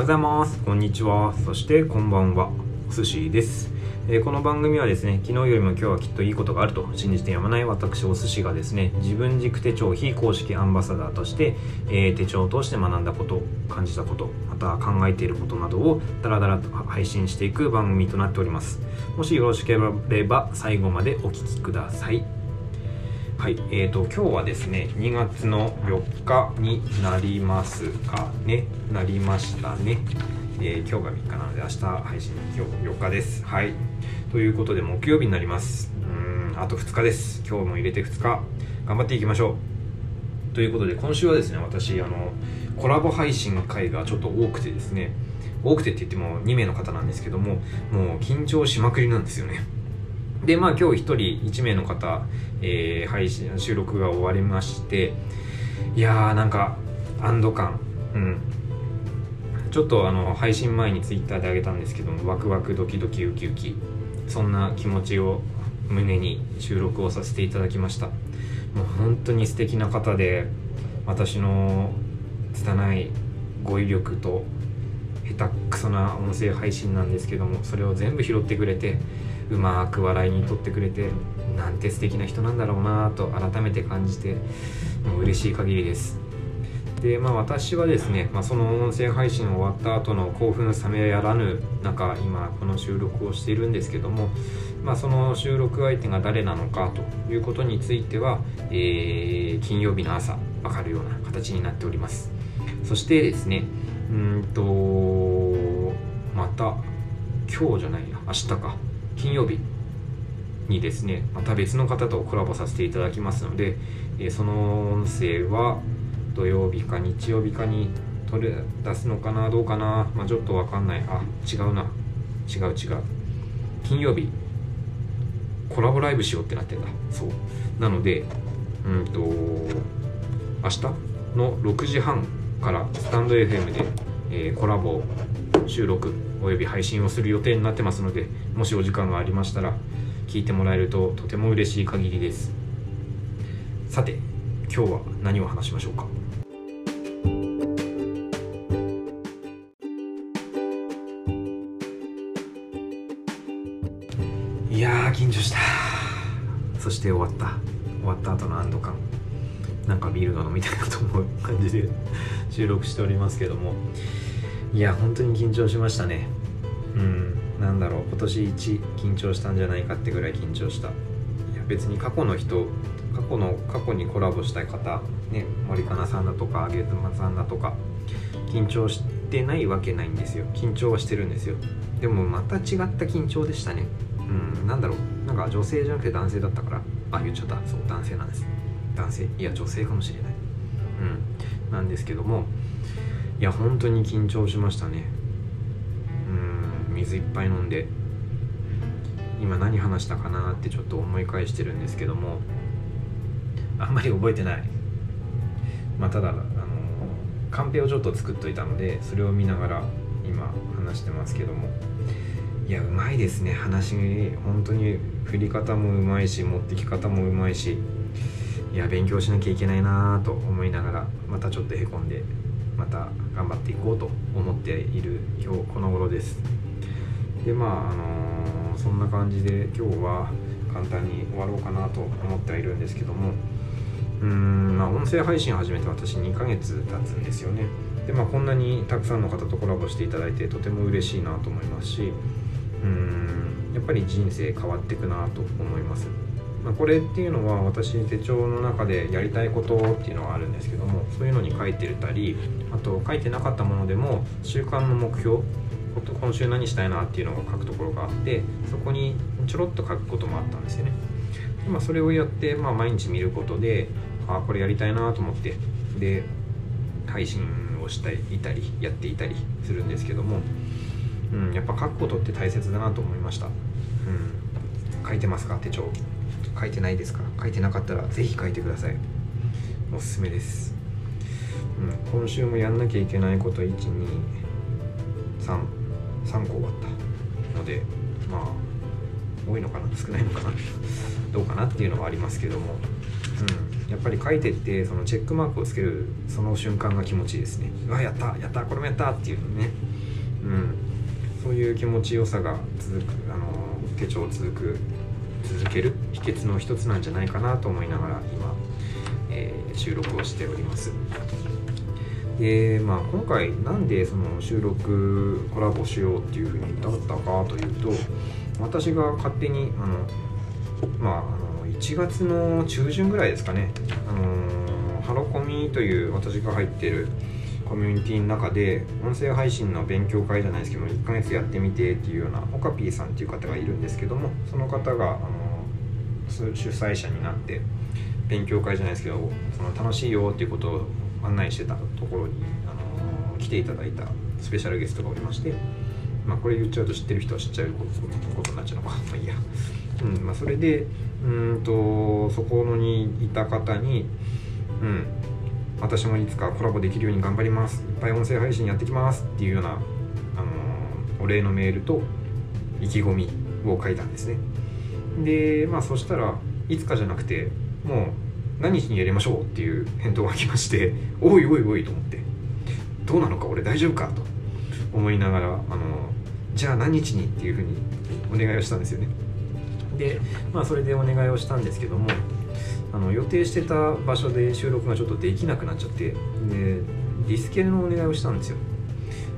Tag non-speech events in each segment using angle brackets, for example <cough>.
おはようございます。こんにちは。そしてこんばんは。お寿司です、えーこの番組はですね昨日よりも今日はきっといいことがあると。信じてやまない私お寿司がですね自分軸手帳非公式アンバサダーとして、えー手帳を通して学んだこと感じたことまた考えていることなどをダラダラと配信していく番組となっております。もしよろしければ最後までお聞きください。はい、えーと今日はですね2月の4日になりますかね。なりましたね、えー今日が3日なので明日配信今日4日です。はい。ということで木曜日になります。うんあと2日です。今日も入れて2日。頑張っていきましょう。ということで今週はですね私あのコラボ配信会がちょっと多くてですね。多くてって言っても2名の方なんですけどももう緊張しまくりなんですよね。でまあ今日1人1名の方、えー配信収録が終わりましていやーなんか安堵感。うん。ちょっとあの配信前にツイッターであげたんですけどもワクワクドキドキウキウキ。そんな気持ちを胸に収録をさせていただきました。もう本当に素敵な方で私の拙い語彙力と下手くそな音声配信なんですけどもそれを全部拾ってくれてうまく笑いにとってくれてなんて素敵な人なんだろうなと改めて感じてもう嬉しい限りです。でまあ私はですね、まあ、その音声配信終わった後の興奮冷めやらぬ中今この収録をしているんですけども、まあ、その収録相手が誰なのかということについては、えー金曜日の朝分かるような形になっております。そしてですねうんとまた今日じゃないや明日か。金曜日にですねまた別の方とコラボさせていただきますので、えその音声は土曜日か日曜日かに取れ出すのかなどうかな、まあ、ちょっとわかんない。あ違うな。違う違う。金曜日コラボライブしようってなってんだ。そう。なのでうんと明日の6時半からスタンド FM で、えーコラボ収録および配信をする予定になってますのでもしお時間がありましたら聞いてもらえるととても嬉しい限りです。さて今日は何を話しましょうか？いや緊張した。そして終わった。終わった後の安堵感。なんかビールが飲みたいなと思う感じで収録しておりますけども。いや本当に緊張しましたね。うん。なんだろう。今年一緊張したんじゃないかってぐらい緊張した。いや別に過去の人過去の過去にコラボしたい方ね森かなさんだとかゲートマさんだとか緊張してないわけないんですよ。緊張はしてるんですよ。でもまた違った緊張でしたね。うん。なんだろう。なんか女性じゃなくて男性だったから。あ言っちゃった。そう男性なんです。男性。いや女性かもしれない。うん。なんですけどもいや本当に緊張しましたね。うん水いっぱい飲んで。今何話したかなってちょっと思い返してるんですけども。あんまり覚えてない。まあただあのカンペをちょっと作っといたのでそれを見ながら今話してますけども。いやうまいですね。話本当に振り方もうまいし持ってき方もうまいし。いや勉強しなきゃいけないなと思いながらまたちょっとへこんでまた頑張っていこうと思っている今日この頃です。でまああのそんな感じで今日は簡単に終わろうかなと思ってはいるんですけどもうーんまあ音声配信始めて私2ヶ月経つんですよね。でまあこんなにたくさんの方とコラボしていただいてとても嬉しいなと思いますしうーんやっぱり人生変わっていくなと思います。まあ、これっていうのは私手帳の中でやりたいことっていうのがあるんですけどもそういうのに書いてたりあと書いてなかったものでも習慣の目標今週何したいなっていうのを書くところがあってそこにちょろっと書くこともあったんですよね。で、まあ、それをやって、まあ、毎日見ることでああこれやりたいなと思ってで配信をしていたりやっていたりするんですけども、うん、やっぱ書くことって大切だなと思いました、うん、書いてますか？手帳。書いてないですか書いてなかったらぜひ書いてください。おすすめです、うん、今週もやんなきゃいけないこと123 3個終わった。のでまあ多いのかな？少ないのかな？<laughs> どうかなっていうのはありますけども、うん、やっぱり書いてってそのチェックマークをつけるその瞬間が気持ちいいですね。うわやったやったこれもやったっていうのね。うんそういう気持ちよさが続くあの手帳続く続ける。秘訣の一つなんじゃないかなと思いながら今、えー、収録をしております。でまあ今回なんでその収録コラボしようっていうふうに至ったかというと私が勝手にあのまああの1月の中旬ぐらいですかね。あのハロコミという私が入ってるコミュニティの中で音声配信の勉強会じゃないですけども1ヶ月やってみてっていうようなオカピーさんっていう方がいるんですけどもその方があの主催者になって勉強会じゃないですけどその楽しいよっていうことを案内してたところにあの来ていただいたスペシャルゲストがおりましてまあこれ言っちゃうと知ってる人は知っちゃうことになっちゃうのか <laughs> まあいいや、うんまあ、それでうんとそこのにいた方にうん私もいつかコラボできるように頑張ります。いっぱい音声配信やってきますっていうような、あのお礼のメールと意気込みを書いたんですね。でまあそしたらいつかじゃなくてもう何日にやりましょうっていう返答が来まして <laughs> おいおいおいと思ってどうなのか俺大丈夫かと思いながらあのじゃあ何日にっていうふうにお願いをしたんですよね。でまあそれでお願いをしたんですけどもあの予定してた場所で収録がちょっとできなくなっちゃってでリスケのお願いをしたんですよ。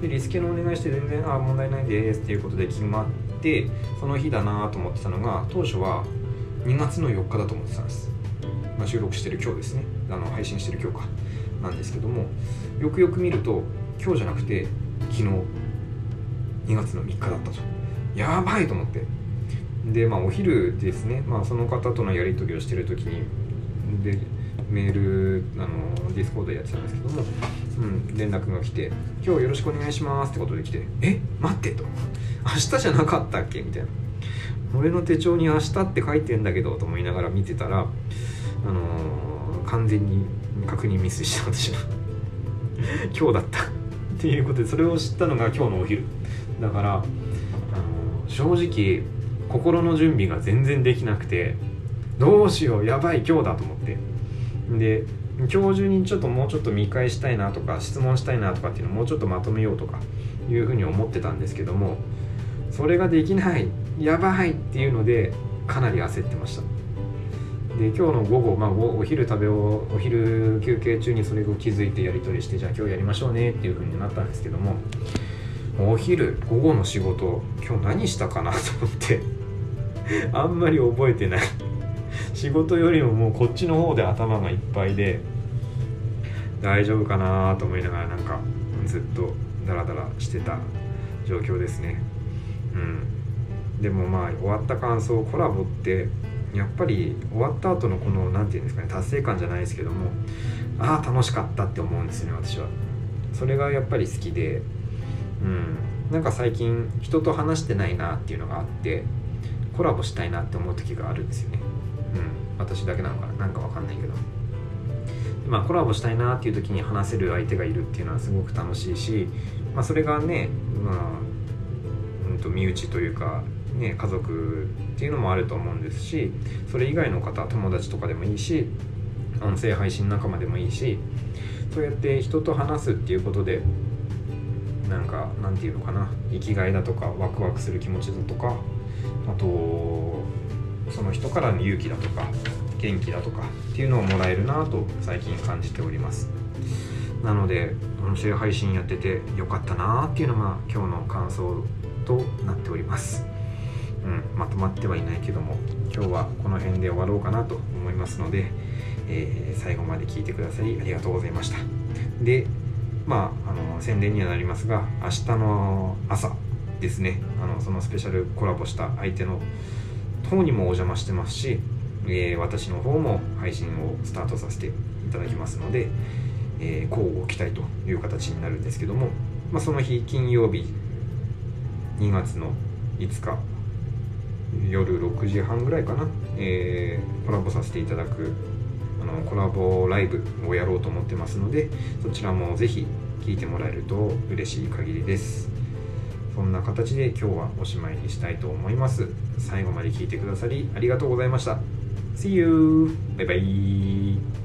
でリスケのお願いして全然あ問題ないですっていうことで決まってその日だなと思ってたのが当初は2月の4日だと思ってたんです、まあ、収録してる今日ですね。あの配信してる今日か。なんですけどもよくよく見ると今日じゃなくて昨日2月の3日だったと。やばいと思って。でまあお昼ですね、まあ、その方とのやり取りをしてる時にでメールあの Discord やってたんですけども、うん、連絡が来て「今日よろしくお願いします」ってことで来て「え待って」と「明日じゃなかったっけ?」みたいな「俺の手帳に明日って書いてんだけど」と思いながら見てたら、あのー、完全に確認ミスした私は。<laughs> 今日だった。っていうことでそれを知ったのが今日のお昼。だから、あのー、正直心の準備が全然できなくてどうしようやばい今日だと思って。で今日中にちょっともうちょっと見返したいなとか質問したいなとかっていうのをもうちょっとまとめようとかいうふうに思ってたんですけどもそれができないやばいっていうのでかなり焦ってました。で今日の午後、まあ、お昼食べをお昼休憩中にそれを気づいてやり取りしてじゃあ今日やりましょうねっていうふうになったんですけどもお昼午後の仕事今日何したかなと思って <laughs> あんまり覚えてない。仕事よりももうこっちの方で頭がいっぱいで大丈夫かなと思いながらなんかずっとダラダラしてた状況ですね。うん。でもまあ終わった感想コラボってやっぱり終わった後のこの何て言うんですかね達成感じゃないですけどもああ楽しかったって思うんですね私は。それがやっぱり好きでうん。なんか最近人と話してないなっていうのがあってコラボしたいなって思う時があるんですよね。うん。私だけなのかな？なんかわかんないけど。まあコラボしたいなっていう時に話せる相手がいるっていうのはすごく楽しいし、まあ、それがね、まあうんと身内というかね、家族っていうのもあると思うんですしそれ以外の方友達とかでもいいし音声配信仲間でもいいしそうやって人と話すっていうことでなんかなんていうのかな。生きがいだとかワクワクする気持ちだとかあとその人からの勇気だとか元気だとかっていうのをもらえるなと最近感じております。なので音声配信やっててよかったなっていうのが今日の感想となっております。うん、まとまってはいないけども今日はこの辺で終わろうかなと思いますので、えー、最後まで聞いてくださりありがとうございました。でまああの宣伝にはなりますが明日の朝ですねあのそのスペシャルコラボした相手の方にもお邪魔してますし、えー、私の方も配信をスタートさせていただきますので、えー、交互期待という形になるんですけども、まあ、その日金曜日2月の5日夜6時半ぐらいかな、えー、コラボさせていただくのコラボライブをやろうと思ってますのでそちらもぜひ聞いてもらえると嬉しい限りです。そんな形で今日はおしまいにしたいと思います。最後まで聞いてくださりありがとうございました。See you! バイバイ。